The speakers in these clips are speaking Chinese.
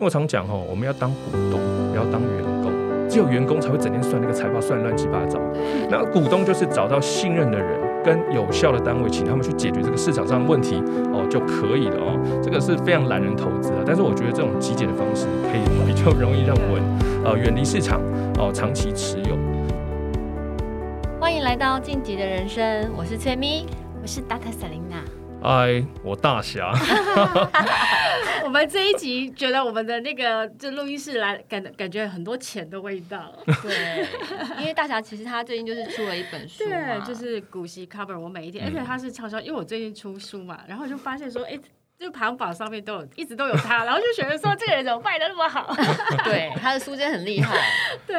因为我常讲哦，我们要当股东，不要当员工。只有员工才会整天算那个财报，算乱七八糟。那股东就是找到信任的人跟有效的单位，请他们去解决这个市场上的问题哦，就可以了哦。这个是非常懒人投资啊，但是我觉得这种极简的方式可以比较容易让我们呃远离市场哦，长期持有。欢迎来到晋级的人生，我是崔咪，我是 Dr. Selena。嗨，我大侠。我们这一集觉得我们的那个这录音室来感感觉很多钱的味道。对，因为大侠其实他最近就是出了一本书，对，就是股息 cover 我每一天，而且他是悄悄，因为我最近出书嘛，然后就发现说，哎。就排行榜上面都有，一直都有他，然后就觉得说这个人怎么卖的那么好？对，他的书真的很厉害。对，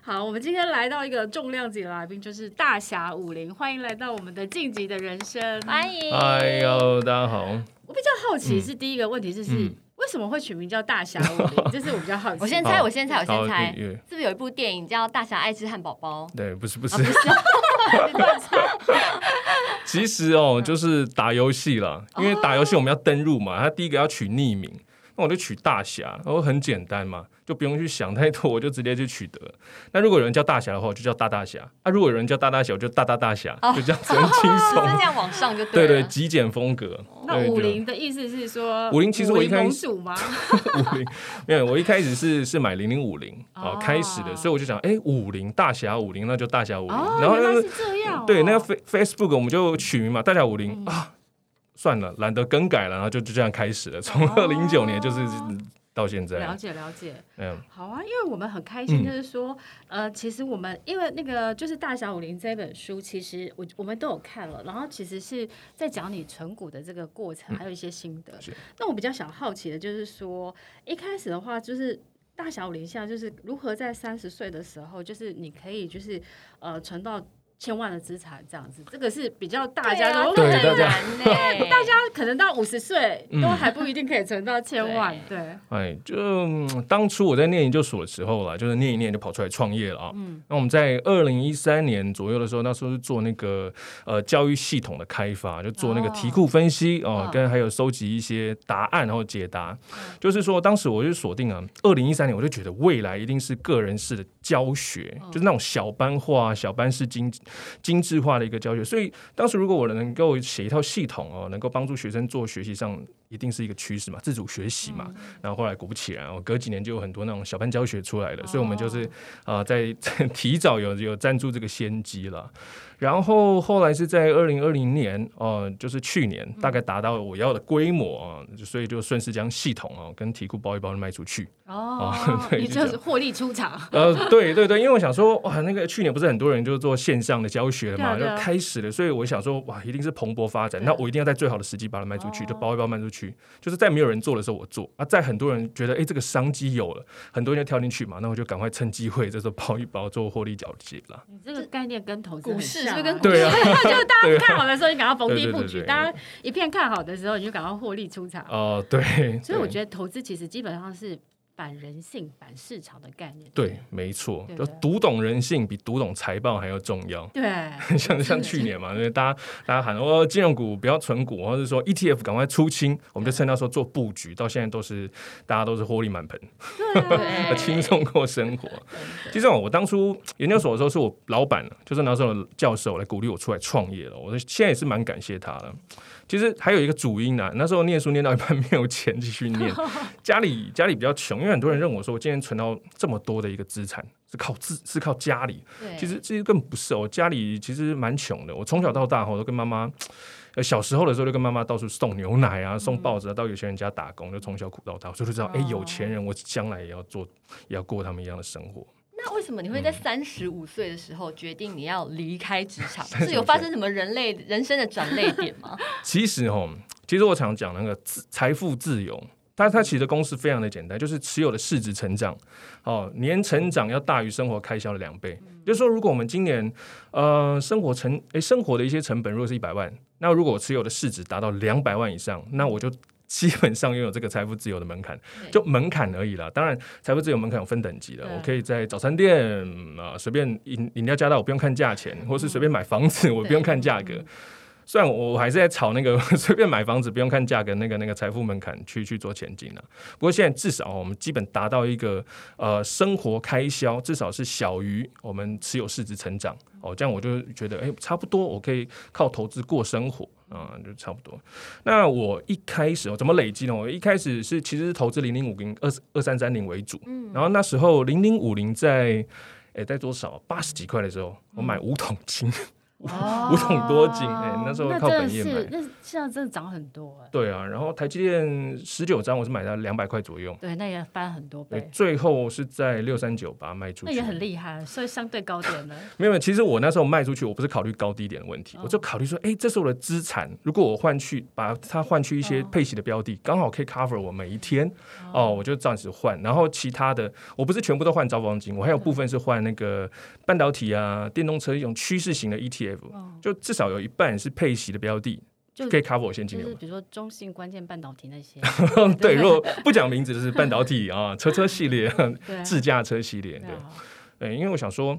好，我们今天来到一个重量级的来宾，就是大侠武林，欢迎来到我们的晋级的人生，欢迎。哎呦，大家好。我比较好奇是第一个问题，就是、嗯、为什么会取名叫大侠武林？这是我比较好奇。我先猜，我先猜，我先猜，是不是有一部电影叫《大侠爱吃汉堡包》？对，不是，不是。啊不是 其实哦，就是打游戏啦，因为打游戏我们要登入嘛，他第一个要取匿名，那我就取大侠，然后很简单嘛。就不用去想太多，我就直接去取得。那如果有人叫大侠的话，我就叫大大侠；啊，如果有人叫大大侠，我就大大大侠，哦、就这样子很轻松。这样往上就对。对对，极简风格。那武林的意思是说，武林其实我一开始武吗？武林没有，我一开始是是买零零五零啊开始的，所以我就想，哎、欸，武林大侠武林，那就大侠武林。哦、然后、那个、是这样、哦。对，那个 Facebook 我们就取名嘛，大侠武林、嗯、啊，算了，懒得更改了，然后就就这样开始了。从二零一九年就是。到现在。了解了解，嗯，好啊，因为我们很开心，就是说，嗯、呃，其实我们因为那个就是《大侠武林》这本书，其实我我们都有看了，然后其实是在讲你存股的这个过程，还有一些心得。嗯、那我比较想好奇的就是说，一开始的话，就是《大小武林》下就是如何在三十岁的时候，就是你可以就是呃存到。千万的资产这样子，这个是比较大家都很难 呢。大家可能到五十岁都还不一定可以存到千万。对，哎，就当初我在念研究所的时候啦，就是念一念就跑出来创业了啊。嗯，那我们在二零一三年左右的时候，那时候是做那个呃教育系统的开发，就做那个题库分析哦，跟还有收集一些答案然后解答。就是说，当时我就锁定啊，二零一三年我就觉得未来一定是个人式的教学，就是那种小班化、小班式经济。精致化的一个教学，所以当时如果我能够写一套系统哦，能够帮助学生做学习上，一定是一个趋势嘛，自主学习嘛。然后后来果不其然，我隔几年就有很多那种小班教学出来了，所以我们就是啊、呃，在提早有有占住这个先机了。然后后来是在二零二零年，哦、呃，就是去年，大概达到我要的规模啊、呃，所以就顺势将系统哦、呃、跟题库包一包卖出去。哦，呃、对，你就是获利出场。呃，对对对，因为我想说，哇，那个去年不是很多人就做线上的教学了嘛，就开始了，所以我想说，哇，一定是蓬勃发展，那我一定要在最好的时机把它卖出去，就包一包卖出去，就是在没有人做的时候我做啊，在很多人觉得哎这个商机有了，很多人就跳进去嘛，那我就赶快趁机会，这时候包一包做获利了结了。你这个概念跟投资。是跟对啊，就是大家看好的时候，你赶快逢低布局；大家一片看好的时候，你就赶快获利出场。哦，对。所以我觉得投资其实基本上是。反人性、反市场的概念，对，没错，就读懂人性比读懂财报还要重要。对，像像去年嘛，因 为大家大家喊说金融股不要存股，或者说 ETF 赶快出清，我们就趁那时候做布局，到现在都是大家都是获利满盆，对，轻松过生活。其实我当初研究所的时候，是我老板，就是那时候教授来鼓励我出来创业了。我现在也是蛮感谢他的。其实还有一个主因呢、啊，那时候念书念到一半没有钱继续念，家里家里比较穷，因为很多人认为说我今天存到这么多的一个资产是靠自是靠家里，其实其实根本不是哦，家里其实蛮穷的。我从小到大哈都跟妈妈，小时候的时候就跟妈妈到处送牛奶啊，送报纸啊，到有钱人家打工，就从小苦到大，所以就知道哎，有钱人我将来也要做，也要过他们一样的生活。那为什么你会在三十五岁的时候决定你要离开职场？是有发生什么人类人生的转捩点吗？其实哦，其实我常讲那个财富自由，它它其实公式非常的简单，就是持有的市值成长，哦，年成长要大于生活开销的两倍。嗯、就是说，如果我们今年呃生活成诶生活的一些成本如果是一百万，那如果我持有的市值达到两百万以上，那我就。基本上拥有这个财富自由的门槛，就门槛而已啦。当然，财富自由门槛有分等级的。我可以在早餐店啊随便饮饮料加到，我不用看价钱，或是随便买房子，我不用看价格。虽然我还是在炒那个 随便买房子不用看价格那个那个财富门槛去去做前进了。不过现在至少我们基本达到一个呃生活开销至少是小于我们持有市值成长哦，这样我就觉得哎差不多我可以靠投资过生活啊、嗯，就差不多。那我一开始怎么累积呢？我一开始是其实是投资零零五零二二三三零为主，然后那时候零零五零在哎在多少八十几块的时候，我买五桶金。五桶多金，哎、欸，那时候靠本业买，那现在真的涨很多哎。对啊，然后台积电十九张，我是买到两百块左右。对，那也翻很多倍。最后是在六三九把它卖出去，那也很厉害，所以相对高点呢。没有，其实我那时候卖出去，我不是考虑高低点的问题，哦、我就考虑说，哎、欸，这是我的资产，如果我换去把它换去一些配息的标的，刚、哦、好可以 cover 我每一天哦，哦，我就暂时换。然后其他的，我不是全部都换兆丰金，我还有部分是换那个半导体啊、电动车一种趋势型的 ETF，、哦、就。至少有一半是配息的标的，就可以 cover 我现金流。就是比如说中信关键半导体那些。对，如果不讲名字，就是半导体 啊，车车系列、自驾车系列。对，对，因为我想说，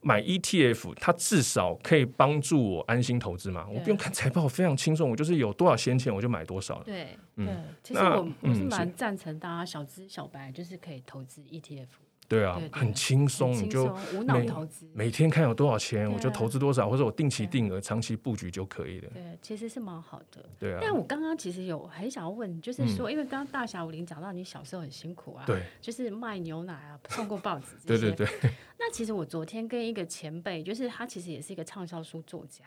买 ETF 它至少可以帮助我安心投资嘛，我不用看财报，非常轻松，我就是有多少闲钱我就买多少。对，嗯，其实我我是蛮赞成大家小资小白就是可以投资 ETF。对啊，对对对，很轻松，你就每每天看有多少钱，我就投资多少，或者我定期定额、长期布局就可以了。对，其实是蛮好的。对啊。但我刚刚其实有很想要问，就是说，嗯、因为刚刚大侠武林讲到你小时候很辛苦啊，对，就是卖牛奶啊，送过报纸这些。对对对。那其实我昨天跟一个前辈，就是他其实也是一个畅销书作家，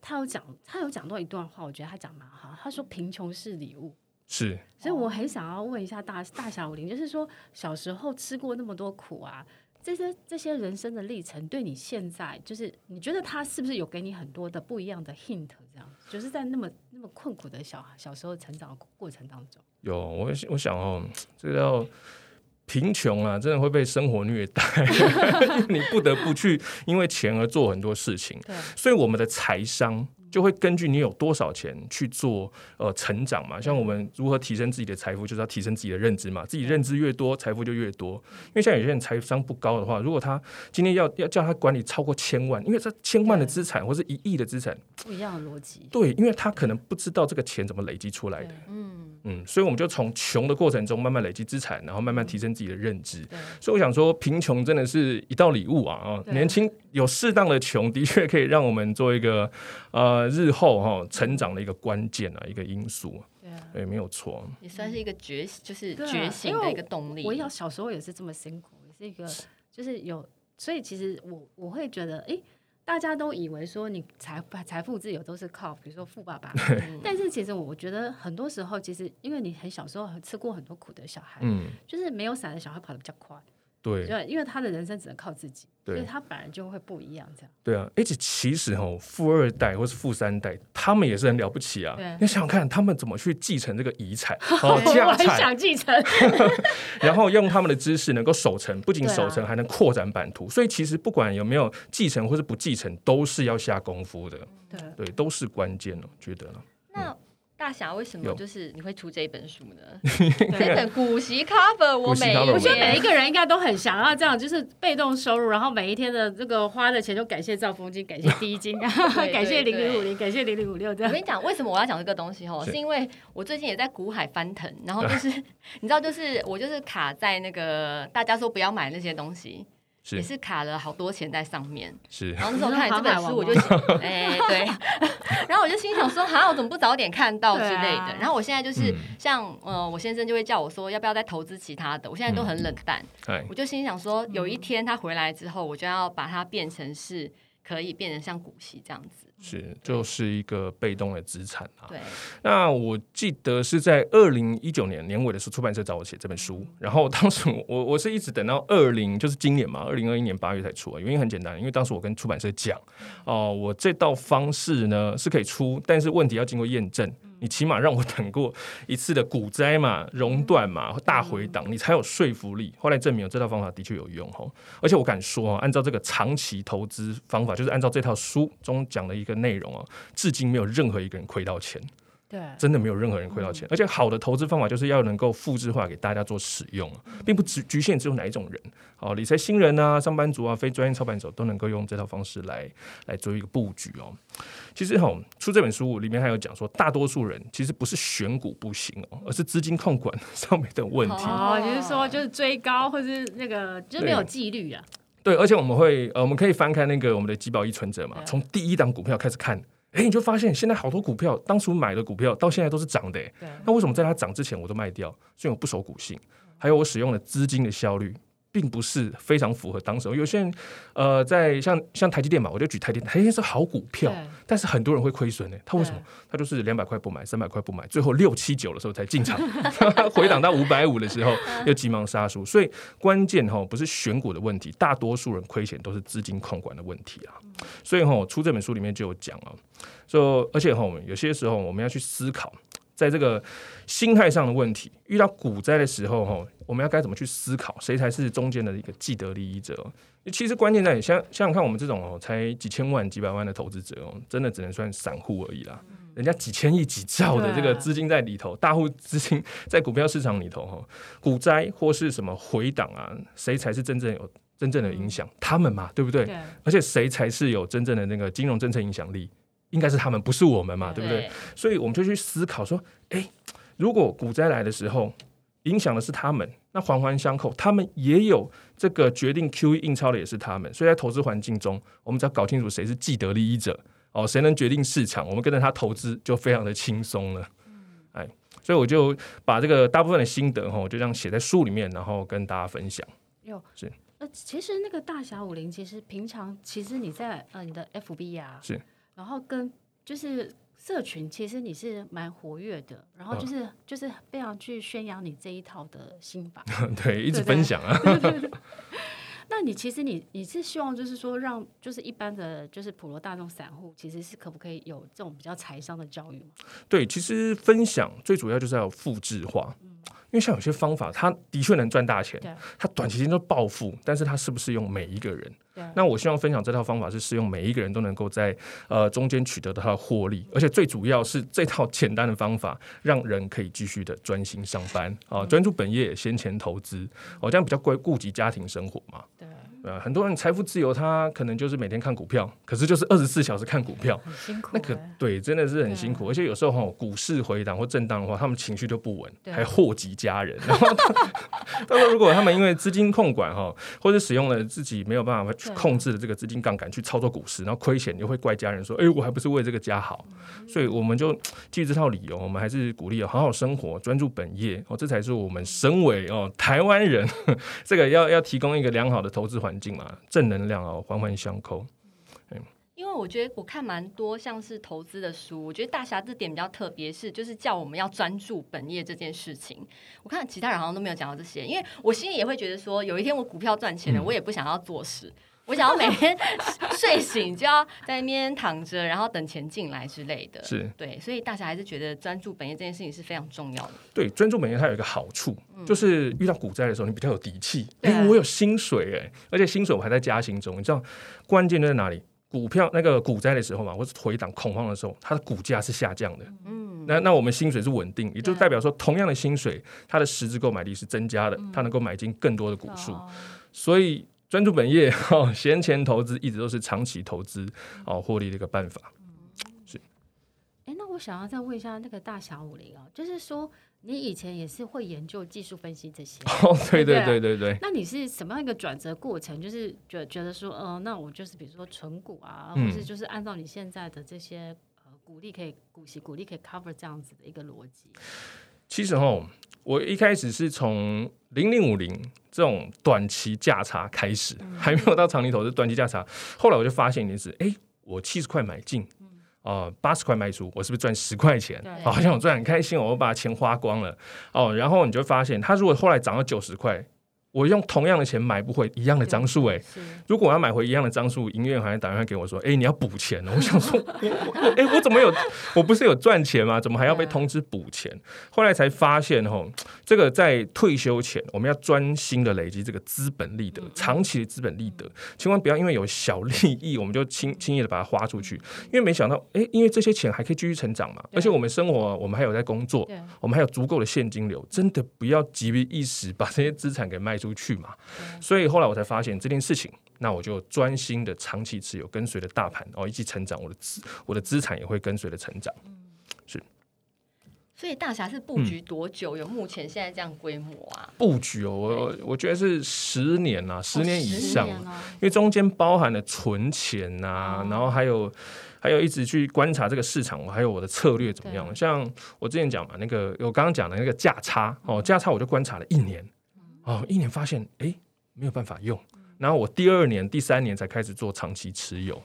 他有讲，他有讲到一段话，我觉得他讲蛮好。他说：“贫穷是礼物。”是。所以我很想要问一下大大侠武林，就是说小时候吃过那么多苦啊。这些这些人生的历程，对你现在就是你觉得他是不是有给你很多的不一样的 hint？这样，就是在那么那么困苦的小小时候成长的过程当中，有我我想哦，这个叫贫穷啊，真的会被生活虐待，你不得不去因为钱而做很多事情，所以我们的财商。就会根据你有多少钱去做呃成长嘛，像我们如何提升自己的财富，就是要提升自己的认知嘛。自己认知越多，财富就越多。因为像有些人财商不高的话，如果他今天要要叫他管理超过千万，因为这千万的资产或是一亿的资产，不一样的逻辑。对，因为他可能不知道这个钱怎么累积出来的。嗯嗯，所以我们就从穷的过程中慢慢累积资产，然后慢慢提升自己的认知。所以我想说，贫穷真的是一道礼物啊啊！年轻有适当的穷，的确可以让我们做一个呃。日后哈成长的一个关键啊，一个因素，对啊，对，没有错，也算是一个觉，就是觉醒的一个动力。我要小时候也是这么辛苦，也是一个，就是有，所以其实我我会觉得，哎，大家都以为说你财财富自由都是靠，比如说富爸爸，但是其实我觉得很多时候，其实因为你很小时候吃过很多苦的小孩，嗯，就是没有伞的小孩跑得比较快。对，因为他的人生只能靠自己，所以他本来就会不一样。这样对啊，而且其实哦，富二代或是富三代，他们也是很了不起啊。你想想看，他们怎么去继承这个遗产？哦，家产，我很想继承。然后用他们的知识能够守成，不仅守成，还能扩展版图。所以其实不管有没有继承或是不继承，都是要下功夫的。对对，都是关键哦，觉得。那。大侠为什么就是你会出这一本书呢？这本股息 cover 我每，我觉得每一个人应该都很想要这样，就是被动收入，然后每一天的这个花的钱就感谢兆丰金，感谢第一金，感谢零零五零，感谢零零五六。这样，我跟你讲，为什么我要讲这个东西？哦，是因为我最近也在股海翻腾，然后 就是你知道，就是我就是卡在那个大家说不要买那些东西。也是卡了好多钱在上面，是。然后那时候看这本书，我就 想，哎，对。然后我就心想说，哈，我怎么不早点看到之类的？然后我现在就是像，呃，我先生就会叫我说，要不要再投资其他的？我现在都很冷淡。我就心想说，有一天他回来之后，我就要把它变成是可以变成像股息这样子。是，就是一个被动的资产啊。对。那我记得是在二零一九年年尾的时候，出版社找我写这本书，然后当时我我是一直等到二零，就是今年嘛，二零二一年八月才出啊。原因很简单，因为当时我跟出版社讲，哦、呃，我这道方式呢是可以出，但是问题要经过验证。你起码让我等过一次的股灾嘛、熔断嘛、大回档，你才有说服力。后来证明这套方法的确有用哦，而且我敢说，按照这个长期投资方法，就是按照这套书中讲的一个内容啊，至今没有任何一个人亏到钱。对，真的没有任何人亏到钱。而且好的投资方法就是要能够复制化给大家做使用，并不只局限只有哪一种人。好，理财新人啊，上班族啊，非专业操盘手都能够用这套方式来来做一个布局哦。其实哈，出这本书里面还有讲说，大多数人其实不是选股不行哦，而是资金控管上面的问题。哦，就是说就是追高或是那个就是没有纪律啊。对，而且我们会呃，我们可以翻开那个我们的集保 e 存折嘛，从第一档股票开始看，哎，你就发现现在好多股票当初买的股票到现在都是涨的，对。那为什么在它涨之前我都卖掉？所以我不守股性，还有我使用的资金的效率。并不是非常符合当时。有些人，呃，在像像台积电嘛，我就举台积电，台积电是好股票，但是很多人会亏损呢。他为什么？他就是两百块不买，三百块不买，最后六七九的时候才进场，回档到五百五的时候又急忙杀出。所以关键哈不是选股的问题，大多数人亏钱都是资金控管的问题啊。所以哈出这本书里面就有讲啊，说而且哈有些时候我们要去思考。在这个心态上的问题，遇到股灾的时候，哈，我们要该怎么去思考？谁才是中间的一个既得利益者？其实关键在想想想看我们这种哦，才几千万、几百万的投资者哦，真的只能算散户而已啦。人家几千亿、几兆的这个资金在里头，大户资金 在股票市场里头，哈，股灾或是什么回档啊，谁才是真正有真正的影响？他们嘛，对不对？而且谁才是有真正的那个金融政策影响力？应该是他们，不是我们嘛，对不对？对，所以我们就去思考说，诶，如果股灾来的时候，影响的是他们，那环环相扣，他们也有这个决定 QE 印钞的也是他们。所以在投资环境中，我们只要搞清楚谁是既得利益者哦，谁能决定市场，我们跟着他投资就非常的轻松了。哎，所以我就把这个大部分的心得哈，我就这样写在书里面，然后跟大家分享。哟，是。呃，其实那个大侠武林，其实平常其实你在呃你的 FB 啊是。然后跟就是社群，其实你是蛮活跃的，然后就是、嗯、就是非常去宣扬你这一套的心法，对，一直分享啊。那你其实你你是希望就是说让就是一般的就是普罗大众散户，其实是可不可以有这种比较财商的教育吗？对，其实分享最主要就是要复制化。嗯因为像有些方法，它的确能赚大钱，它短期间就暴富，但是它是不是用每一个人？那我希望分享这套方法是适用每一个人都能够在呃中间取得的它的获利，而且最主要是这套简单的方法，让人可以继续的专心上班啊，专注本业，先前投资，哦，这样比较顾顾及家庭生活嘛。对。呃，很多人财富自由，他可能就是每天看股票，可是就是二十四小时看股票，很辛苦。那个对，真的是很辛苦，而且有时候哈，股市回档或震荡的话，他们情绪都不稳，还祸及家人。然后他 说，如果他们因为资金控管哈，或者使用了自己没有办法去控制的这个资金杠杆去操作股市，然后亏钱，又会怪家人说：“哎，我还不是为这个家好。”所以我们就基于这套理由，我们还是鼓励好好生活，专注本业哦，这才是我们身为哦台湾人，这个要要提供一个良好的投资环境嘛，正能量哦，环环相扣。嗯，因为我觉得我看蛮多像是投资的书，我觉得大侠这点比较特别，是就是叫我们要专注本业这件事情。我看其他人好像都没有讲到这些，因为我心里也会觉得说，有一天我股票赚钱了，我也不想要做事。嗯我想要每天 睡醒就要在那边躺着，然后等钱进来之类的。是对，所以大家还是觉得专注本业这件事情是非常重要的。对，专注本业它有一个好处，嗯、就是遇到股灾的时候，你比较有底气。哎、欸，我有薪水哎，而且薪水我还在加薪中。你知道关键在哪里？股票那个股灾的时候嘛，或是回档恐慌的时候，它的股价是下降的。嗯，那那我们薪水是稳定，也就代表说，同样的薪水，它的实质购买力是增加的，它能够买进更多的股数，嗯、所以。专注本业，哦，闲钱投资一直都是长期投资哦获利的一个办法。是，哎、欸，那我想要再问一下那个大侠五零哦，就是说你以前也是会研究技术分析这些？哦，对对对对对。那你是什么样一个转折过程？就是觉觉得说，嗯、呃，那我就是比如说存股啊，或是就是按照你现在的这些呃股利可以股息股利可以 cover 这样子的一个逻辑。其实哈，我一开始是从零零五零这种短期价差开始，还没有到长期投资，短期价差。后来我就发现一件事，哎，我七十块买进，啊，八十块卖出，我是不是赚十块钱？好像我赚很开心，我把钱花光了。哦，然后你就发现，它如果后来涨到九十块，我用同样的钱买不回一样的张数哎，如果我要买回一样的张数，营业员还打电话给我说，哎、欸，你要补钱。我想说，哎、欸，我怎么有？我不是有赚钱吗？怎么还要被通知补钱？后来才发现吼，这个在退休前我们要专心的累积这个资本利得，长期的资本利得，千万不要因为有小利益我们就轻轻易的把它花出去。因为没想到，哎、欸，因为这些钱还可以继续成长嘛，而且我们生活，我们还有在工作，我们还有足够的现金流，真的不要急于一时把这些资产给卖出去嘛，所以后来我才发现这件事情，那我就专心的长期持有，跟随着大盘哦一起成长，我的资我的资产也会跟随着成长。是，所以大侠是布局多久？有目前现在这样规模啊？布局哦，我我觉得是十年啊，十年以上，因为中间包含了存钱呐，然后还有还有一直去观察这个市场，还有我的策略怎么样。像我之前讲嘛，那个我刚刚讲的那个价差哦，价差我就观察了一年。哦，一年发现哎没有办法用，然后我第二年、第三年才开始做长期持有，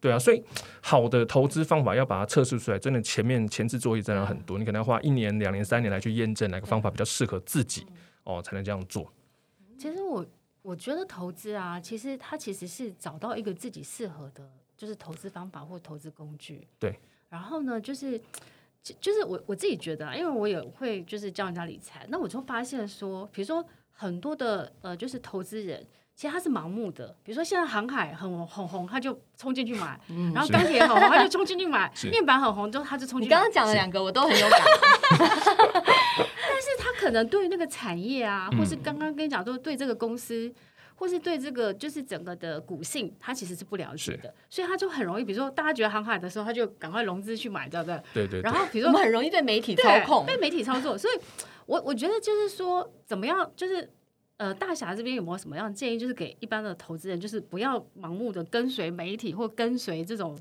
对啊，所以好的投资方法要把它测试出来，真的前面前置作业真的很多，你可能要花一年、两年、三年来去验证哪个方法比较适合自己哦，才能这样做。其实我我觉得投资啊，其实它其实是找到一个自己适合的，就是投资方法或投资工具。对，然后呢，就是。就是我我自己觉得啊，因为我也会就是教人家理财，那我就发现说，比如说很多的呃，就是投资人，其实他是盲目的。比如说现在航海很很红，他就冲进去买；嗯、然后钢铁很红，他就冲进去买；面板很红，就他就冲进去买。你刚刚讲了两个我都很有感，但是他可能对那个产业啊，或是刚刚跟你讲说对这个公司。或是对这个就是整个的股性，他其实是不了解的，所以他就很容易，比如说大家觉得航海的时候，他就赶快融资去买，对不对？对对。然后比如说我们很容易被媒体操控，被媒体操作，所以我我觉得就是说，怎么样，就是呃，大侠这边有没有什么样的建议，就是给一般的投资人，就是不要盲目的跟随媒体或跟随这种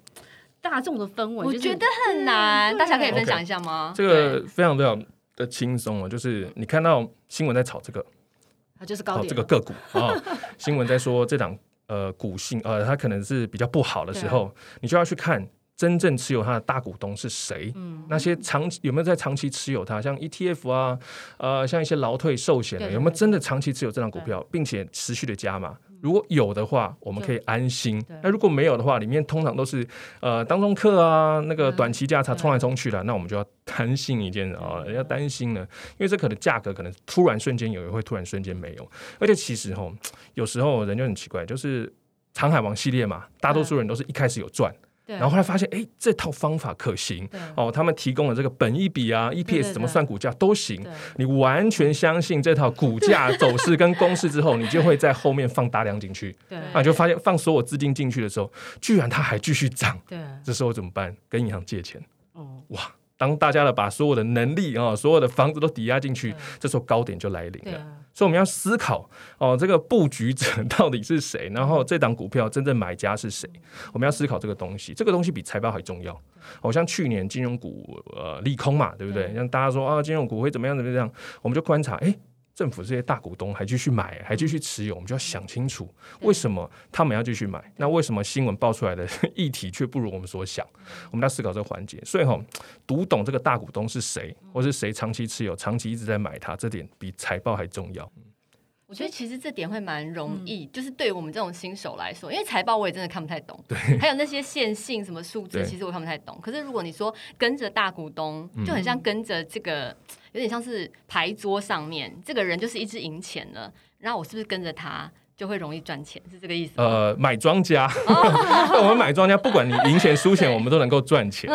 大众的氛围。我觉得很难，大侠可以分享一下吗？这个非常非常的轻松啊，就是你看到新闻在炒这个。就是高点、哦、这个个股啊、哦，新闻在说这档呃股性呃，它可能是比较不好的时候，你就要去看真正持有它的大股东是谁，嗯、那些长期有没有在长期持有它，像 ETF 啊，呃，像一些劳退寿险的，有没有真的长期持有这张股票，并且持续的加码？如果有的话，我们可以安心。那如果没有的话，里面通常都是呃当中客啊，那个短期价差冲来冲去的，那我们就要担心一件啊，要担心呢，因为这可能价格可能突然瞬间有，也会突然瞬间没有。而且其实吼，有时候人就很奇怪，就是航海王系列嘛，大多数人都是一开始有赚。然后后来发现，哎，这套方法可行哦。他们提供了这个本益比啊，EPS 怎么算股价都行。你完全相信这套股价走势跟公式之后，你就会在后面放大量进去。啊，就发现放所有资金进去的时候，居然它还继续涨。对，这时候怎么办？跟银行借钱。哦，哇！当大家的把所有的能力啊，所有的房子都抵押进去，这时候高点就来临了。所以我们要思考哦，这个布局者到底是谁？然后这档股票真正买家是谁？我们要思考这个东西。这个东西比财报还重要。好像去年金融股呃利空嘛，对不对？像大家说啊，金融股会怎么样怎么样？我们就观察，哎。政府这些大股东还继续买，还继续持有，我们就要想清楚，为什么他们要继续买？那为什么新闻爆出来的 议题却不如我们所想？我们要思考这个环节。所以哈，读懂这个大股东是谁，或是谁长期持有、长期一直在买它，这点比财报还重要。我觉得其实这点会蛮容易，嗯、就是对于我们这种新手来说，因为财报我也真的看不太懂，对，还有那些线性什么数字，其实我看不太懂。可是如果你说跟着大股东，就很像跟着这个，有点像是牌桌上面这个人就是一直赢钱了，然后我是不是跟着他？就会容易赚钱，是这个意思。呃，买庄家，我们买庄家，不管你赢钱输钱，我们都能够赚钱。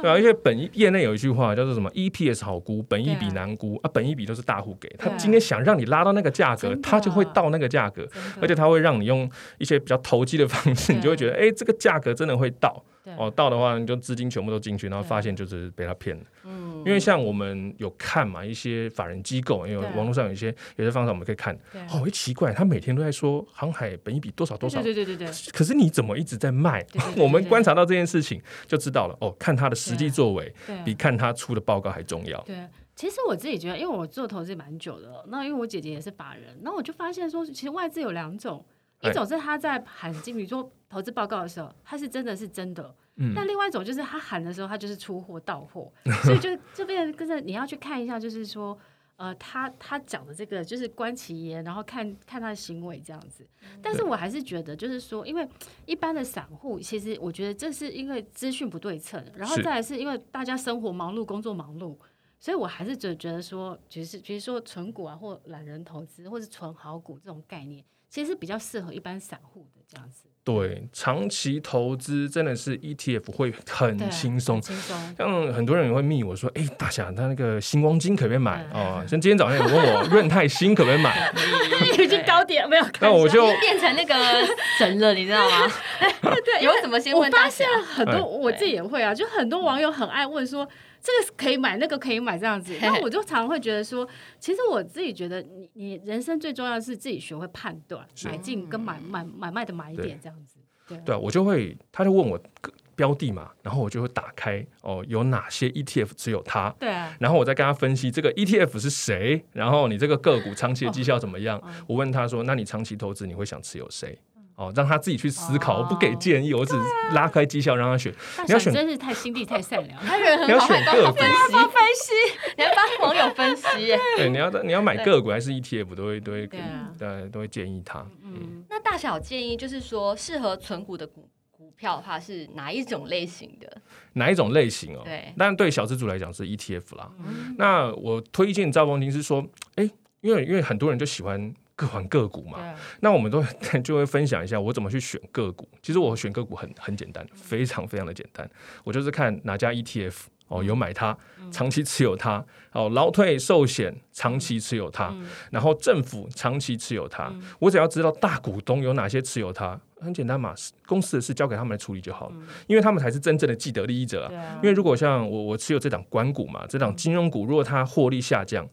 对啊，而且本业内有一句话叫做什么？EPS 好估，本益比难估啊。本益比都是大户给他，今天想让你拉到那个价格，他就会到那个价格，而且他会让你用一些比较投机的方式，你就会觉得，哎，这个价格真的会到。哦，到的话你就资金全部都进去，然后发现就是被他骗了。嗯，因为像我们有看嘛，一些法人机构，因为网络上有一些有些方法我们可以看。哦，奇怪，他每天都在说航海本一比多少多少。对对对对。可是你怎么一直在卖？我们观察到这件事情就知道了。哦，看他的实际作为，比看他出的报告还重要。对，其实我自己觉得，因为我做投资蛮久的，那因为我姐姐也是法人，那我就发现说，其实外资有两种。一种是他在喊进，比如说投资报告的时候，他是真的是真的。嗯。但另外一种就是他喊的时候，他就是出货到货，所以就这边跟着你要去看一下，就是说，呃，他他讲的这个就是观其言，然后看看他的行为这样子。但是我还是觉得，就是说，因为一般的散户，其实我觉得这是因为资讯不对称，然后再来是因为大家生活忙碌、工作忙碌，所以我还是觉觉得说，就是比如说存股啊，或懒人投资，或是存好股这种概念，其实是比较适合一般散户的这样子。对，长期投资真的是 ETF 会很轻松，轻松。像很多人也会密我说：“哎，大侠，他那个星光金可不可以买啊？”像今天早上有问我润泰新可不可以买，已经高点没有？那我就变成那个 神了，你知道吗？对，有什么新闻？我发现很多，我自己也会啊，就很多网友很爱问说。这个可以买，那个可以买，这样子。然后我就常常会觉得说，其实我自己觉得，你你人生最重要的是自己学会判断，买进跟买买买卖的买点这样子。对，对，我就会，他就问我标的嘛，然后我就会打开哦，有哪些 ETF 持有它？对啊。然后我再跟他分析这个 ETF 是谁，然后你这个个股长期的绩效怎么样？我问他说，那你长期投资你会想持有谁？哦，让他自己去思考，我不给建议，我只拉开绩效让他选。你要选，真是太心地太善良，他人很好，你要帮分析，你要帮网友分析。对，你要你要买个股还是 ETF，都会都会，对，都会建议他。嗯，那大小建议就是说，适合存股的股股票的话是哪一种类型的？哪一种类型哦？对，但对小资主来讲是 ETF 啦。那我推荐赵光金是说，哎，因为因为很多人就喜欢。各还个股嘛，啊、那我们都 就会分享一下我怎么去选个股。其实我选个股很很简单，非常非常的简单。我就是看哪家 ETF 哦有买它，长期持有它哦，劳退寿险长期持有它，然后政府长期持有它。我只要知道大股东有哪些持有它，很简单嘛，公司的事交给他们来处理就好了，因为他们才是真正的既得利益者啊。因为如果像我我持有这档官股嘛，这档金融股，如果它获利下降。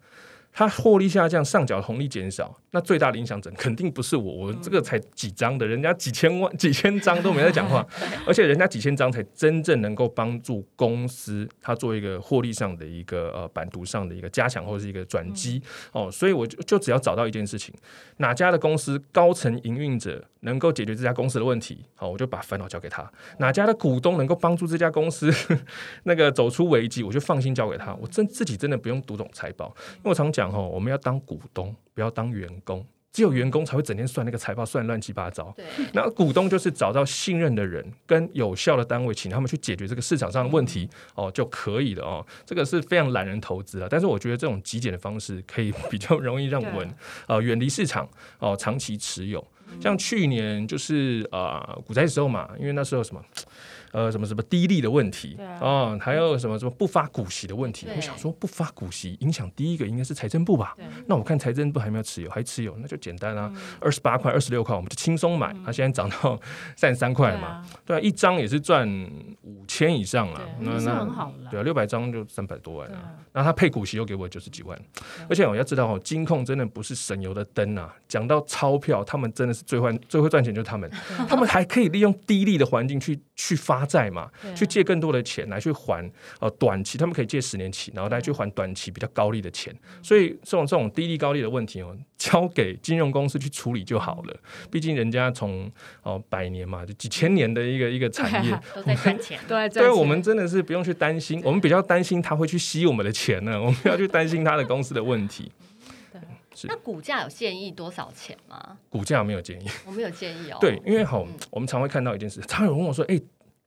它获利下降，上缴红利减少，那最大的影响者肯定不是我，我这个才几张的，人家几千万、几千张都没在讲话，而且人家几千张才真正能够帮助公司，它做一个获利上的一个呃版图上的一个加强或者是一个转机哦，所以我就就只要找到一件事情，哪家的公司高层营运者能够解决这家公司的问题，好，我就把烦恼交给他；哪家的股东能够帮助这家公司 那个走出危机，我就放心交给他。我真自己真的不用读懂财报，因为我常讲。讲哦，我们要当股东，不要当员工。只有员工才会整天算那个财报，算乱七八糟。对，那股东就是找到信任的人跟有效的单位，请他们去解决这个市场上的问题哦就可以了哦。这个是非常懒人投资啊，但是我觉得这种极简的方式可以 比较容易让我们呃远离市场哦，长期持有。像去年就是呃股灾的时候嘛，因为那时候什么。呃，什么什么低利的问题啊、哦，还有什么什么不发股息的问题？我想说，不发股息影响第一个应该是财政部吧？那我看财政部还没有持有，还持有，那就简单啊，二十八块、二十六块，我们就轻松买。它、嗯、现在涨到三十三块了嘛？对啊，对一张也是赚五千以上啊，那那对啊，六百张就三百多万啊。那他配股息又给我九十几万，而且我要知道哦，金控真的不是省油的灯啊。讲到钞票，他们真的是最会最会赚钱，就是他们，他们还可以利用低利的环境去去发。发债嘛，去借更多的钱来去还呃短期，他们可以借十年期，然后来去还短期比较高利的钱。所以这种这种低利高利的问题哦，交给金融公司去处理就好了。毕竟人家从哦百年嘛，就几千年的一个 一个产业 都在赚钱，都在赚钱。对，我们真的是不用去担心，我们比较担心他会去吸我们的钱呢。我们要去担心他的公司的问题。是那股价有建议多少钱吗？股价没有建议，我没有建议哦。对，因为好，我们常会看到一件事，常有人问我说，哎。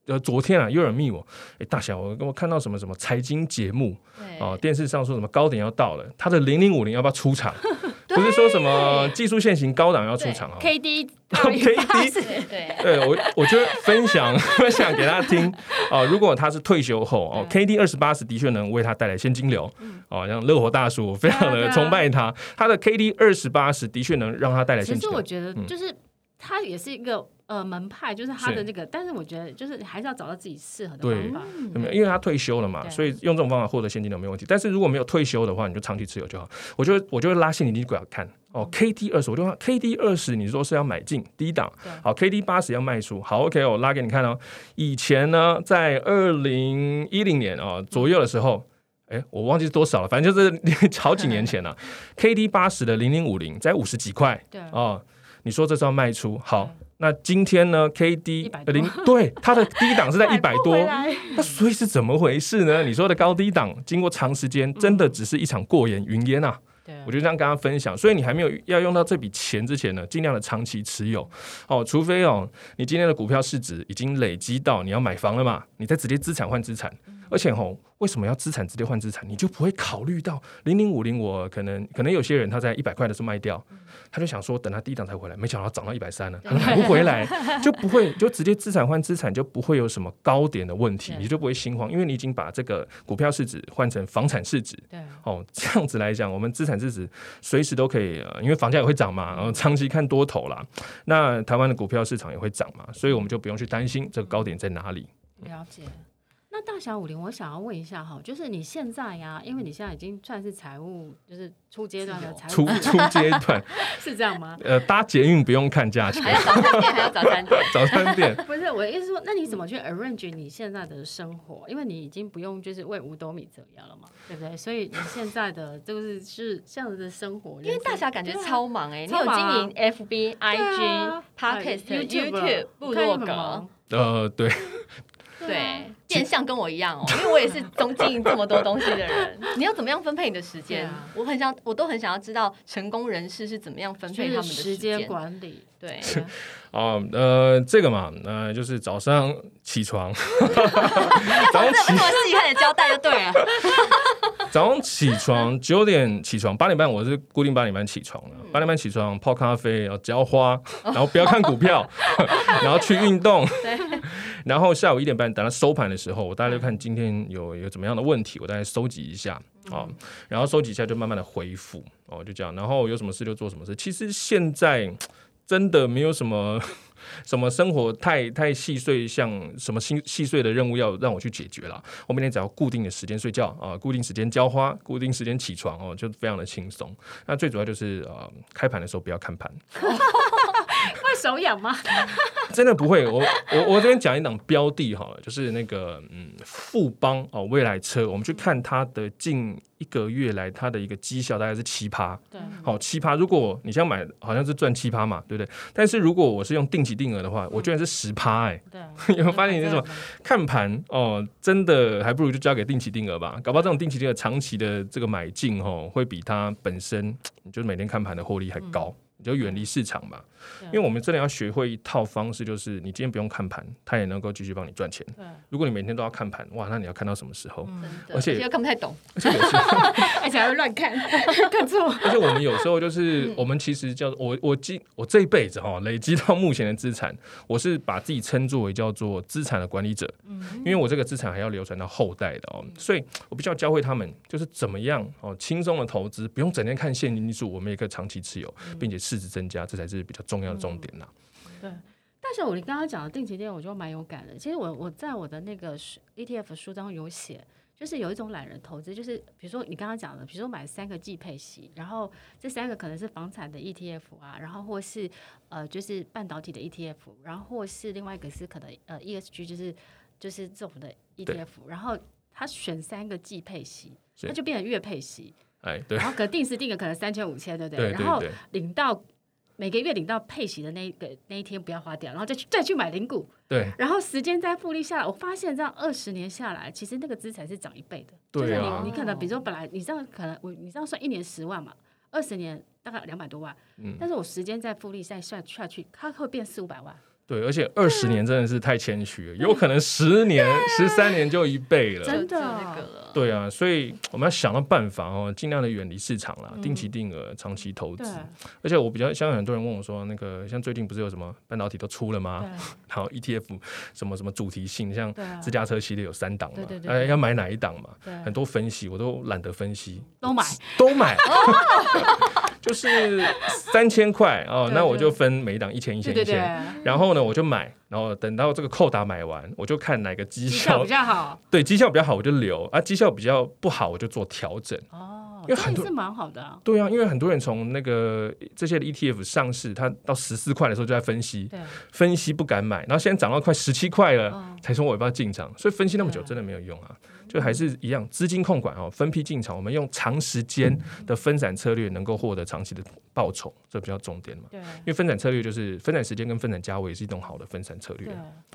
呃，昨天啊，又有人密我，哎，大侠，我我看到什么什么财经节目，啊，电视上说什么高点要到了，他的零零五零要不要出场？不是说什么技术线型高档要出场啊？K D K D 对，对我我觉得分享分享给大家听。啊，如果他是退休后哦，K D 二十八十的确能为他带来现金流，哦，像乐活大叔，我非常的崇拜他，他的 K D 二十八十的确能让他带来现金流。其实我觉得就是他也是一个。呃，门派就是他的那个，但是我觉得就是还是要找到自己适合的方法。对，因为他退休了嘛，所以用这种方法获得现金流没问题。但是如果没有退休的话，你就长期持有就好。我就我就会拉现金股来看哦，K D 二十，我就说 K D 二十，你说是要买进低档，好，K D 八十要卖出，好，OK，我拉给你看哦。以前呢，在二零一零年哦左右的时候，哎、嗯，我忘记是多少了，反正就是 好几年前了。K D 八十的零零五零在五十几块，对哦，你说这是要卖出，好。那今天呢，K D 零对它的 低档是在一百多，那所以是怎么回事呢？你说的高低档，经过长时间，真的只是一场过眼云烟啊。对我就这样跟他分享，所以你还没有要用到这笔钱之前呢，尽量的长期持有哦，除非哦，你今天的股票市值已经累积到你要买房了嘛，你再直接资产换资产，而且吼、哦。为什么要资产直接换资产？你就不会考虑到零零五零，我可能可能有些人他在一百块的时候卖掉，他就想说等他低档才回来，没想到涨到一百三了，可能买不回来，就不会就直接资产换资产，就不会有什么高点的问题，你就不会心慌，因为你已经把这个股票市值换成房产市值。对，哦，这样子来讲，我们资产市值随时都可以，因为房价也会涨嘛，然后长期看多头啦，那台湾的股票市场也会涨嘛，所以我们就不用去担心这个高点在哪里。了解。那大侠武林，我想要问一下哈，就是你现在呀、啊，因为你现在已经算是财务，就是初阶段的财务，初初阶段 是这样吗？呃，搭捷运不用看价钱，还要早餐店，还要早餐店，早餐店。不是我的意思说，那你怎么去 arrange 你现在的生活？因为你已经不用就是为五斗米折腰了嘛，对不对？所以你现在的就是是这样子的生活。因为大侠感觉超忙哎、欸，你有经营 FB、IG、Podcast、YouTube、部落格。呃，对。对，变相跟我一样哦，因为我也是总经营这么多东西的人。你要怎么样分配你的时间？啊、我很想，我都很想要知道成功人士是怎么样分配他们的时间管理。对，哦，呃，这个嘛，呃，就是早上起床，早上起，这么细看的交代就对了。早上起床九点起床，八点半我是固定八点半起床的。八点半起床泡咖啡，然后浇花，然后不要看股票，然后去运动。然后下午一点半等到收盘的时候，我大概就看今天有有怎么样的问题，我大概收集一下啊，然后收集一下就慢慢的回复哦，就这样。然后有什么事就做什么事。其实现在真的没有什么 什么生活太太细碎，像什么细细碎的任务要让我去解决了。我每天只要固定的时间睡觉啊，固定时间浇花，固定时间起床哦，就非常的轻松。那最主要就是呃，开盘的时候不要看盘。会手痒吗？真的不会。我我我这边讲一档标的哈，就是那个嗯富邦哦未来车，我们去看它的近一个月来它的一个绩效大概是七趴。对，好七趴。如果你想买，好像是赚七趴嘛，对不对？但是如果我是用定期定额的话，我居然是十趴哎。对，有没有发现你那种看盘哦，真的还不如就交给定期定额吧。搞不好这种定期定额长期的这个买进哦，会比它本身就是每天看盘的获利还高。你就远离市场嘛。因为我们真的要学会一套方式，就是你今天不用看盘，它也能够继续帮你赚钱。如果你每天都要看盘，哇，那你要看到什么时候？而且又看不太懂，而且 而且还会乱看，看错。而且我们有时候就是，我们其实叫我我积我这一辈子哈，累积到目前的资产，我是把自己称作为叫做资产的管理者。嗯因为我这个资产还要流传到后代的哦，所以我必须要教会他们，就是怎么样哦，轻松的投资，不用整天看现金数，我们也可以长期持有，并且市值增加，这才是比较重要的重点呐、嗯。对，但是我你刚刚讲的定期定额，我就蛮有感的。其实我我在我的那个 ETF 书当中有写，就是有一种懒人投资，就是比如说你刚刚讲的，比如说买三个季配息，然后这三个可能是房产的 ETF 啊，然后或是呃就是半导体的 ETF，然后或是另外一个是可能呃 ESG，就是就是这种的 ETF，然后他选三个季配息，他是就变成月配息，哎对，然后可定时定额可能三千五千，对不对？对对对，然后领到。每个月领到配息的那一个那一天不要花掉，然后再去再去买零股，对，然后时间再复利下来，我发现这样二十年下来，其实那个资产是涨一倍的。对啊，就是你你可能比如说本来你这样可能我你这样算一年十万嘛，二十年大概两百多万，嗯，但是我时间再复利再算下去，它会变四五百万。对，而且二十年真的是太谦虚了，有可能十年、十三年就一倍了，真的。对啊，所以我们要想到办法哦，尽量的远离市场啦，定期定额、长期投资。而且我比较，像很多人问我说，那个像最近不是有什么半导体都出了吗？然后 ETF 什么什么主题性，像自驾车系列有三档嘛，哎，要买哪一档嘛？很多分析我都懒得分析，都买都买，就是三千块哦，那我就分每一档一千、一千、一千，然后呢，我就买。然后等到这个扣打买完，我就看哪个绩效，比较好，对，绩效比较好我就留啊，绩效比较不好我就做调整。哦，因为很多是蛮好的啊。对啊，因为很多人从那个这些的 ETF 上市，它到十四块的时候就在分析，分析不敢买，然后现在涨到快十七块了，哦、才说我要不要进场，所以分析那么久真的没有用啊。就还是一样，资金控管哦，分批进场，我们用长时间的分散策略，能够获得长期的报酬，这比较重点嘛。对，因为分散策略就是分散时间跟分散价位，也是一种好的分散策略。对，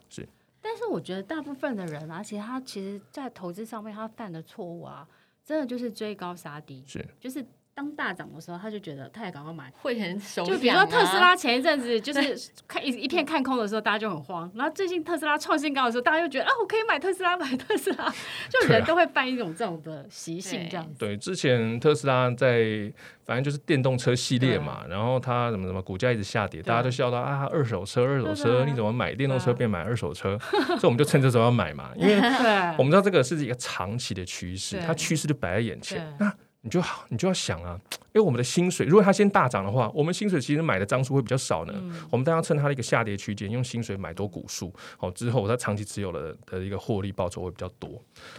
是。但是我觉得大部分的人啊，其实他其实在投资上面他犯的错误啊，真的就是追高杀低，是，就是。当大涨的时候，他就觉得他也赶快买，会很手、啊。就比如说特斯拉前一阵子就是看一 一片看空的时候，大家就很慌。然后最近特斯拉创新高的时候，大家又觉得啊，我可以买特斯拉，买特斯拉。就人都会犯一种这种的习性，这样子对。对，之前特斯拉在反正就是电动车系列嘛，然后它什么什么股价一直下跌，大家都笑到啊，二手车，二手车，你怎么买电动车变买二手车？所以我们就趁这时候要买嘛，因为 我们知道这个是一个长期的趋势，它趋势就摆在眼前。那你就好，你就要想啊，因为我们的薪水，如果它先大涨的话，我们薪水其实买的张数会比较少呢。嗯、我们当然要趁它的一个下跌区间，用薪水买多股数，好之后它长期持有的的一个获利报酬会比较多。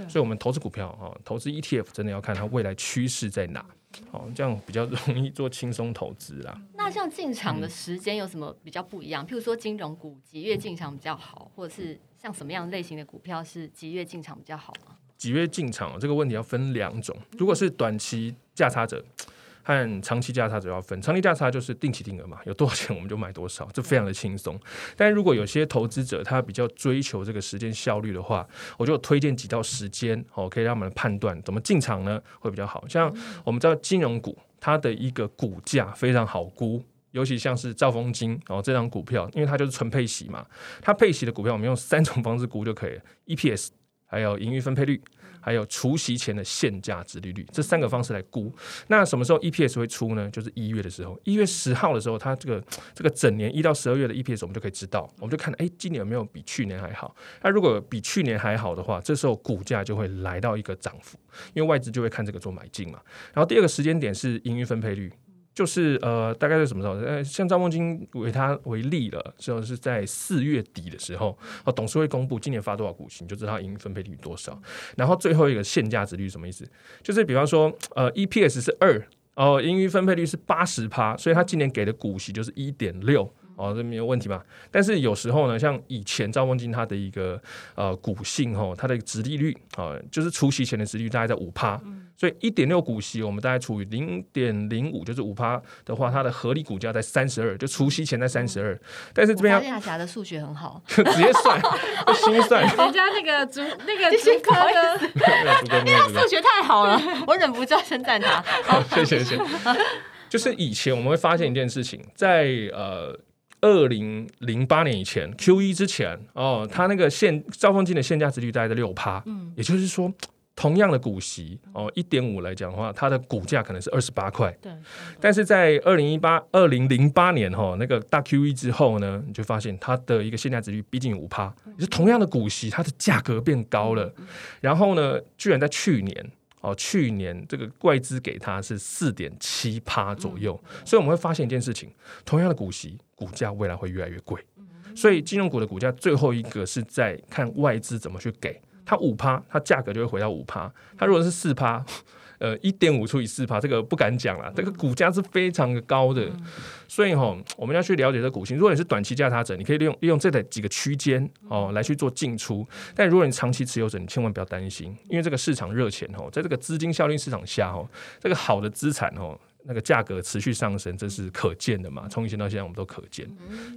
所以，我们投资股票啊，投资 ETF 真的要看它未来趋势在哪，好，这样比较容易做轻松投资啦。那像进场的时间有什么比较不一样？嗯、譬如说金融股几月进场比较好，或者是像什么样类型的股票是几月进场比较好吗？几月进场这个问题要分两种，如果是短期价差者和长期价差者要分。长期价差就是定期定额嘛，有多少钱我们就买多少，这非常的轻松。但如果有些投资者他比较追求这个时间效率的话，我就推荐几道时间哦，可以让我们判断怎么进场呢，会比较好。像我们知道金融股，它的一个股价非常好估，尤其像是兆丰金哦这张股票，因为它就是纯配息嘛，它配息的股票我们用三种方式估就可以了，EPS。还有盈余分配率，还有除息前的现价殖利率，这三个方式来估。那什么时候 EPS 会出呢？就是一月的时候，一月十号的时候，它这个这个整年一到十二月的 EPS 我们就可以知道，我们就看，哎，今年有没有比去年还好？那如果比去年还好的话，这时候股价就会来到一个涨幅，因为外资就会看这个做买进嘛。然后第二个时间点是盈余分配率。就是呃，大概是什么时候？呃，像赵梦金为他为例了，就是在四月底的时候，哦，董事会公布今年发多少股息，你就知道盈余分配率多少。然后最后一个现价值率什么意思？就是比方说，呃，EPS 是二，哦，盈余分配率是八十趴，所以他今年给的股息就是一点六。哦，这没有问题嘛？但是有时候呢，像以前兆丰金它的一个呃股性哦，它的值利率啊、呃，就是除息前的值利率大概在五趴，嗯、所以一点六股息我们大概除以零点零五，就是五趴的话，它的合理股价在三十二，就除息前在三十二。但是这边亚霞的数学很好，直接算，心算。人家那个主那个主科的，因为他数学太好了，我忍不住要称赞他。好，谢谢谢谢。就是以前我们会发现一件事情，在呃。二零零八年以前，Q 一之前哦，它那个现兆丰金的现价值率大概在六趴，嗯，也就是说，同样的股息哦，一点五来讲的话，它的股价可能是二十八块，对。但是在二零一八、二零零八年哈，那个大 Q 一之后呢，你就发现它的一个现价值率逼近五趴，也是同样的股息，它的价格变高了，然后呢，居然在去年。哦，去年这个外资给它是四点七趴左右，嗯、所以我们会发现一件事情：同样的股息，股价未来会越来越贵。嗯、所以金融股的股价最后一个是在看外资怎么去给它五趴，它价格就会回到五趴。它如果是四趴。呃，一点五除以四趴，这个不敢讲了。这个股价是非常的高的，嗯、所以哈，我们要去了解这个股性。如果你是短期价差者，你可以利用利用这的几个区间哦来去做进出。但如果你长期持有者，你千万不要担心，因为这个市场热钱哦，在这个资金效应市场下哦，这个好的资产哦。那个价格持续上升，这是可见的嘛？从以前到现在，我们都可见，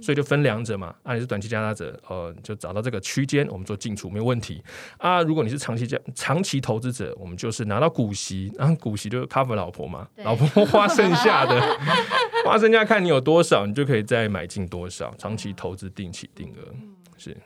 所以就分两者嘛。啊，你是短期加差者，呃，就找到这个区间，我们做进出没有问题。啊，如果你是长期加长期投资者，我们就是拿到股息，然后股息就是 cover 老婆嘛，老婆 花剩下的，花剩下看你有多少，你就可以再买进多少。长期投资定期定额是。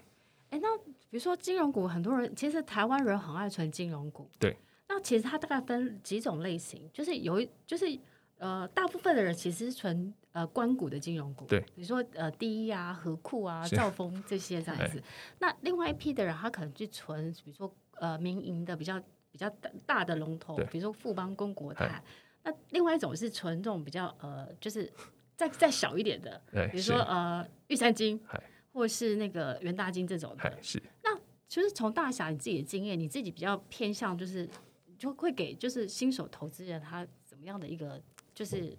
哎，那比如说金融股，很多人其实台湾人很爱存金融股，对。那其实它大概分几种类型，就是有一就是。呃，大部分的人其实是存呃官股的金融股，对，比如说呃第一啊、和库啊、兆丰这些这样子。那另外一批的人，他可能去存，比如说呃民营的比较比较大的龙头，比如说富邦、公国泰。那另外一种是存这种比较呃，就是再再小一点的，比如说呃玉山金，或是那个元大金这种的。是。那其实从大侠你自己的经验，你自己比较偏向就是就会给就是新手投资人他怎么样的一个就是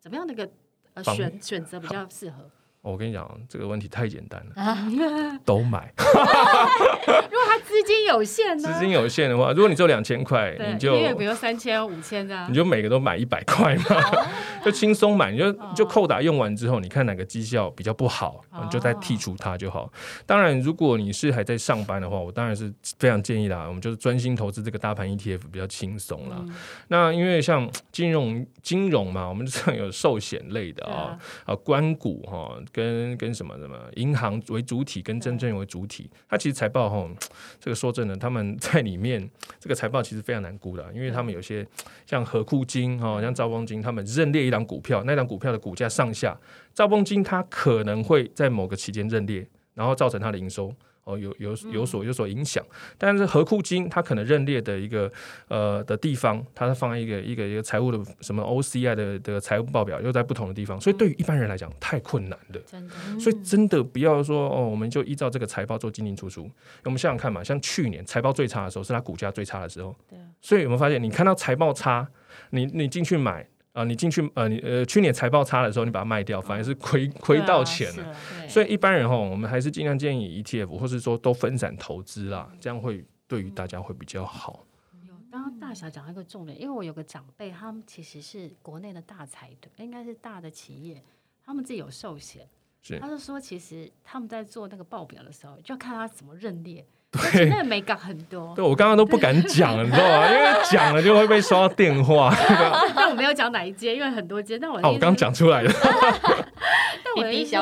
怎么样的一个呃选选择比较适合？我跟你讲，这个问题太简单了，啊、都买。如果他资金有限呢？资金有限的话，如果你只有两千块，你就比如三千、五千这样，你就每个都买一百块嘛，哦、就轻松买。你就就扣打用完之后，你看哪个绩效比较不好，哦、你就再剔除它就好。当然，如果你是还在上班的话，我当然是非常建议啦，我们就是专心投资这个大盘 ETF 比较轻松啦。嗯、那因为像 金融金融嘛，我们这有寿险类的啊啊，关股哈。跟跟什么什么银行为主体，跟证券为主体，它其实财报哦，这个说真的，他们 在里面这个财报其实非常难估的，因为他们有些像合库金啊，像兆丰金，他们认列一档股票，那档股票的股价上下，兆丰金它可能会在某个期间认列，然后造成它的营收。哦，有有有所有所影响，但是合库金它可能认列的一个呃的地方，它是放在一个一个一个财务的什么 OCI 的的财务报表又在不同的地方，所以对于一般人来讲太困难了。真的，所以真的不要说哦，我们就依照这个财报做进进出出。我们想想看嘛，像去年财报最差的时候，是它股价最差的时候。对。所以有没有发现，你看到财报差，你你进去买。啊，你进去呃，你呃，去年财报差的时候，你把它卖掉，反而是亏亏到钱了。啊、所以一般人哈，我们还是尽量建议 ETF，或是说都分散投资啦，这样会对于大家会比较好。有，刚刚大侠讲一个重点，因为我有个长辈，他们其实是国内的大财团，应该是大的企业，他们自己有寿险，是他就说，其实他们在做那个报表的时候，就要看他怎么认列。对，那美感很多。对，我刚刚都不敢讲，你知道吗？因为讲了就会被收到电话。但我没有讲哪一间，因为很多间。但我我刚讲出来了。但我的意思，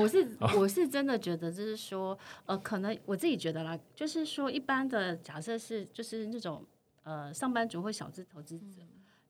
我是我是真的觉得，就是说，呃，可能我自己觉得啦，就是说，一般的假设是，就是那种呃，上班族或小资投资者，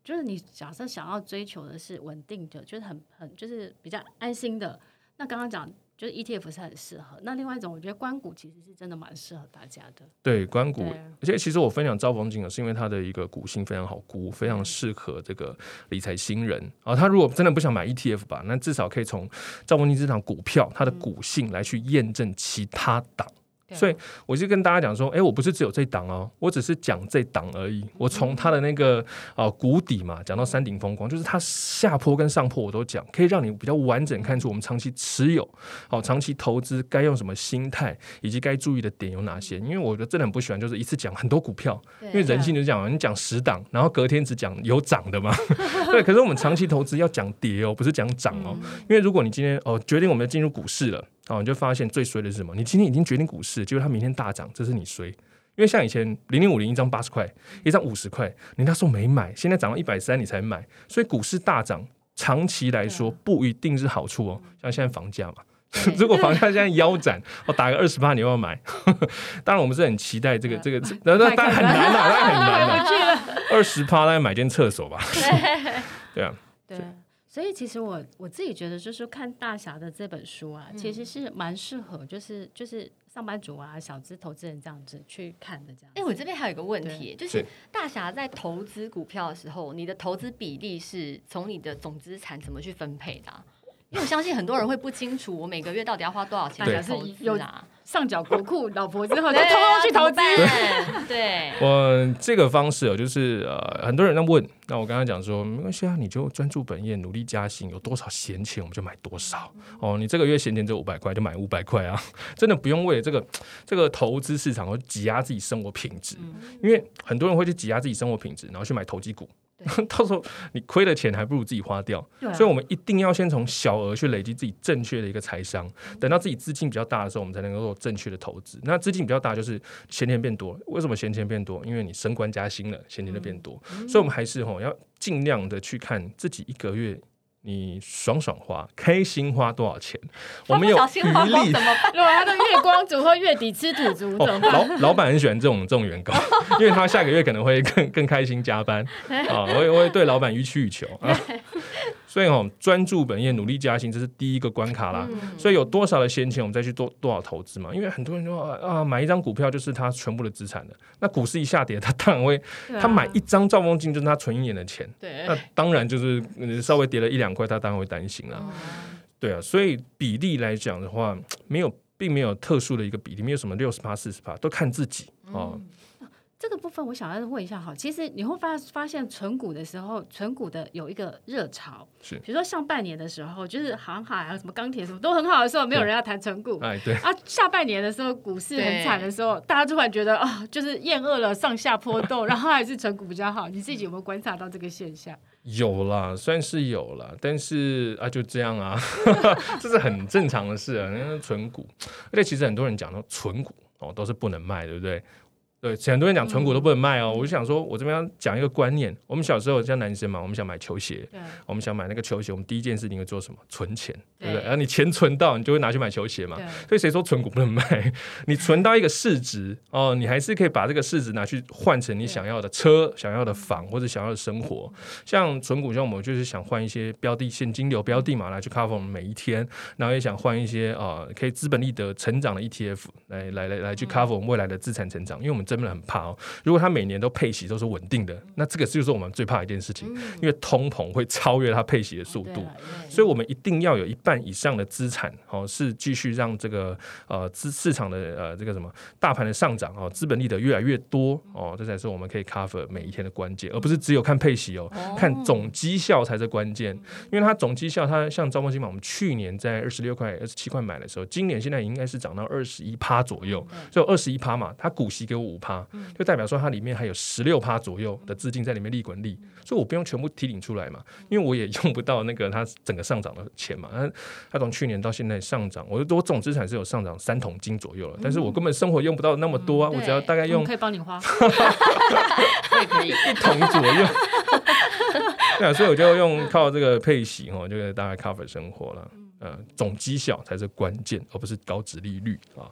就是你假设想要追求的是稳定的，就是很很就是比较安心的。那刚刚讲。就是 ETF 是很适合，那另外一种，我觉得关股其实是真的蛮适合大家的。对，关股，而且其实我分享兆丰金啊，是因为它的一个股性非常好估，非常适合这个理财新人啊。他如果真的不想买 ETF 吧，那至少可以从兆丰金这档股票它的股性来去验证其他档。所以我就跟大家讲说，哎、欸，我不是只有这档哦，我只是讲这档而已。我从它的那个呃谷底嘛，讲到山顶风光，就是它下坡跟上坡我都讲，可以让你比较完整看出我们长期持有、好长期投资该用什么心态，以及该注意的点有哪些。因为我觉得真的很不喜欢就是一次讲很多股票，因为人性就是这样，你讲十档，然后隔天只讲有涨的嘛。对，可是我们长期投资要讲跌哦，不是讲涨哦。因为如果你今天哦决定我们要进入股市了。哦，你就发现最衰的是什么？你今天已经决定股市，结果它明天大涨，这是你衰。因为像以前零零五零一张八十块，一张五十块，你那时候没买，现在涨到一百三你才买，所以股市大涨，长期来说不一定是好处哦。像现在房价嘛，如果房价现在腰斩，我打个二十八，你要不要买？当然我们是很期待这个这个，那那当然很难啊，当然很难啊。二十趴，大概买间厕所吧。对啊，对。所以其实我我自己觉得，就是看大侠的这本书啊，嗯、其实是蛮适合，就是就是上班族啊、小资投资人这样子去看的这样。哎、欸，我这边还有一个问题，就是大侠在投资股票的时候，你的投资比例是从你的总资产怎么去分配的、啊？因为我相信很多人会不清楚，我每个月到底要花多少钱来投资啊。上缴国库，老婆之后就偷偷去投资。对，我这个方式哦，就是呃，很多人在问，那我刚刚讲说没关系啊，你就专注本业，努力加薪，有多少闲钱我们就买多少。哦，你这个月闲钱只有五百块，就买五百块啊，真的不用为了这个这个投资市场而挤压自己生活品质，因为很多人会去挤压自己生活品质，然后去买投机股。对 到时候你亏的钱还不如自己花掉，啊、所以我们一定要先从小额去累积自己正确的一个财商，等到自己资金比较大的时候，我们才能够做正确的投资。那资金比较大就是闲钱变多，为什么闲钱变多？因为你升官加薪了，闲钱就变多。嗯、所以我们还是吼要尽量的去看自己一个月。你爽爽花，开心花多少钱？我们有余力怎么办？如果他的月光族或月底吃土族怎么办？老老板很喜欢这种这种员工，因为他下个月可能会更更开心加班 啊！我也我也对老板予取予求啊。所以哦，专注本业，努力加薪，这是第一个关卡啦。嗯、所以有多少的闲钱，我们再去做多少投资嘛。因为很多人说啊，买一张股票就是他全部的资产了。那股市一下跌，他当然会，啊、他买一张兆丰金就是他存一年的钱。对，那当然就是稍微跌了一两块，他当然会担心了。嗯、对啊，所以比例来讲的话，没有并没有特殊的一个比例，没有什么六十趴、四十趴，都看自己哦。嗯这个部分我想要问一下哈，其实你会发发现存股的时候，存股的有一个热潮，是比如说上半年的时候，就是航海啊、什么钢铁什么都很好的时候，没有人要谈存股，哎对，啊下半年的时候股市很惨的时候，大家突然觉得啊、哦，就是厌恶了上下波动，然后还是存股比较好。你自己有没有观察到这个现象？有啦，算是有啦，但是啊就这样啊，这是很正常的事啊，因为存股，而且其实很多人讲说存股哦都是不能卖，对不对？对，很多人讲存股都不能卖哦。嗯、我就想说，我这边要讲一个观念。我们小时候像男生嘛，我们想买球鞋，我们想买那个球鞋，我们第一件事情会做什么？存钱，对不对？然后你钱存到，你就会拿去买球鞋嘛。所以谁说存股不能卖？你存到一个市值哦，你还是可以把这个市值拿去换成你想要的车、想要的房或者想要的生活。像存股，像我们就是想换一些标的现金流标的嘛，来去 cover 我们每一天。然后也想换一些啊、呃，可以资本利得成长的 ETF 来来来来去 cover 我们未来的资产成长，因为我们真的很怕哦。如果它每年都配息都是稳定的，那这个就是我们最怕的一件事情，因为通膨会超越它配息的速度，所以我们一定要有一半以上的资产哦，是继续让这个呃资市场的呃这个什么大盘的上涨哦，资本利得越来越多哦，这才是我们可以 cover 每一天的关键，而不是只有看配息哦，看总绩效才是关键，因为它总绩效它像招募金嘛，我们去年在二十六块、二十七块买的时候，今年现在应该是涨到二十一趴左右，就二十一趴嘛，它股息给我五趴。就代表说它里面还有十六趴左右的资金在里面利滚利，所以我不用全部提领出来嘛，因为我也用不到那个它整个上涨的钱嘛。它它从去年到现在上涨，我我总资产是有上涨三桶金左右了，但是我根本生活用不到那么多啊，我只要大概用可以帮你花，可以一桶左右。对啊，所以我就用靠这个配息哦，就大概 cover 生活了。呃，总绩效才是关键，而不是高值利率啊。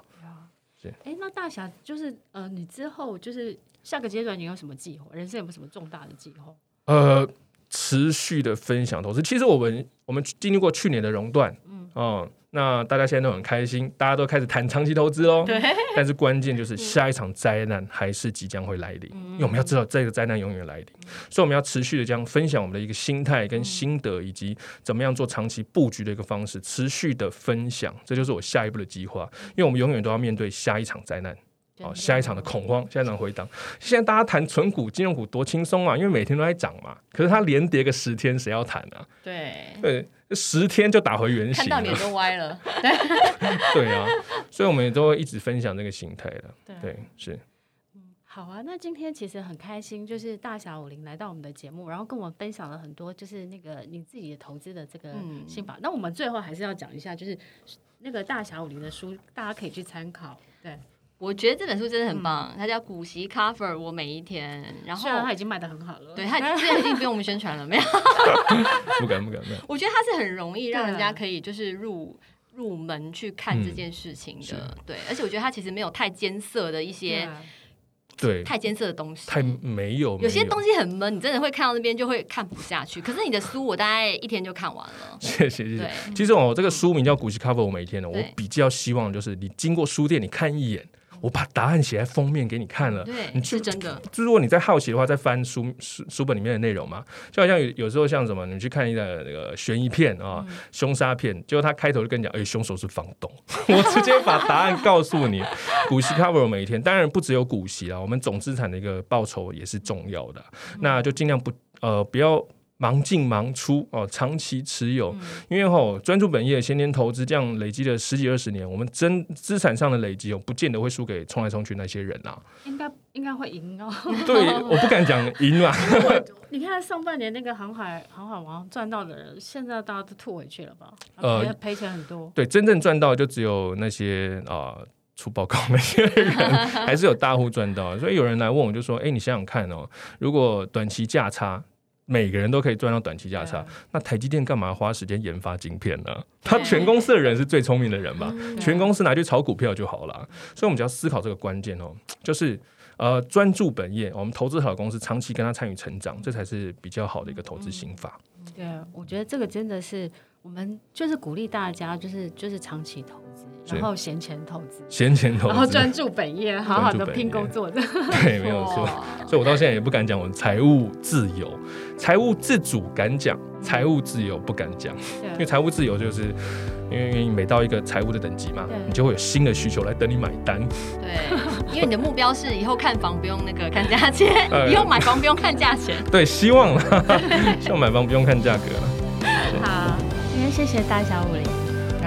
哎，那大侠就是呃，你之后就是下个阶段你有什么计划？人生有没有什么重大的计划？呃，持续的分享投资。其实我们我们经历过去年的熔断，嗯，哦，那大家现在都很开心，大家都开始谈长期投资喽。对。但是关键就是下一场灾难还是即将会来临，嗯、因为我们要知道这个灾难永远来临，嗯、所以我们要持续的这样分享我们的一个心态跟心得，以及怎么样做长期布局的一个方式，持续的分享，这就是我下一步的计划。因为我们永远都要面对下一场灾难，哦，下一场的恐慌，下一场回档。现在大家谈存股、金融股多轻松啊，因为每天都在涨嘛。可是它连跌个十天，谁要谈啊？对对。十天就打回原形，看到脸都歪了。对，对啊，所以我们也都会一直分享这个形态的。对，对，是。好啊，那今天其实很开心，就是大侠武林来到我们的节目，然后跟我们分享了很多，就是那个你自己的投资的这个心法。嗯、那我们最后还是要讲一下，就是那个大侠武林的书，大家可以去参考。对。我觉得这本书真的很棒，嗯、它叫《股息 Cover 我每一天》，然后它已经卖的很好了，对，它现在已经不用我们宣传了，没有？不敢不敢不敢，我觉得它是很容易让人家可以就是入入门去看这件事情的，嗯、对，而且我觉得它其实没有太艰涩的一些，对，太艰涩的东西，太没有，有些东西很闷，你真的会看到那边就会看不下去。可是你的书我大概一天就看完了，谢谢谢谢。其实我这个书名叫《股息 Cover 我每一天》的，我比较希望就是你经过书店你看一眼。我把答案写在封面给你看了，对，你就是真的。就如果你在好奇的话，再翻书书书本里面的内容嘛。就好像有有时候像什么，你去看一个那个悬疑片啊、凶杀片，结果他开头就跟你讲，哎，凶手是房东。我直接把答案告诉你。股息 cover 每一天，当然不只有股息啦，我们总资产的一个报酬也是重要的。那就尽量不呃不要。忙进忙出哦，长期持有，因为吼专注本业，闲年投资，这样累积了十几二十年，我们真资产上的累积哦，不见得会输给冲来冲去那些人呐。应该应该会赢哦。对，我不敢讲赢啊。你看上半年那个航海航海王赚到的人，现在大家都吐回去了吧？呃，赔钱很多。对，真正赚到就只有那些啊、呃、出报告那些人，还是有大户赚到。所以有人来问我就说：“哎，你想想看哦，如果短期价差。”每个人都可以赚到短期价差，那台积电干嘛花时间研发晶片呢？他全公司的人是最聪明的人吧？全公司拿去炒股票就好了。所以，我们只要思考这个关键哦，就是呃，专注本业，我们投资好公司，长期跟他参与成长，这才是比较好的一个投资心法。对，我觉得这个真的是我们就是鼓励大家，就是就是长期投资。然后闲钱投资，闲钱投资，然后专注本业，好好的拼工作的。对，没有错。所以我到现在也不敢讲我财务自由，财务自主敢讲，财务自由不敢讲。因为财务自由就是因为每到一个财务的等级嘛，你就会有新的需求来等你买单。对，因为你的目标是以后看房不用那个看价钱，以后买房不用看价钱。对，希望了，希望买房不用看价格了。好，今天谢谢大小武林。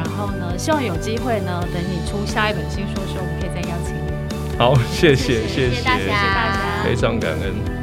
然后呢，希望有机会呢，等你出下一本新书的时候，我们可以再邀请你。好，谢谢，谢谢，谢谢大家，非常感恩。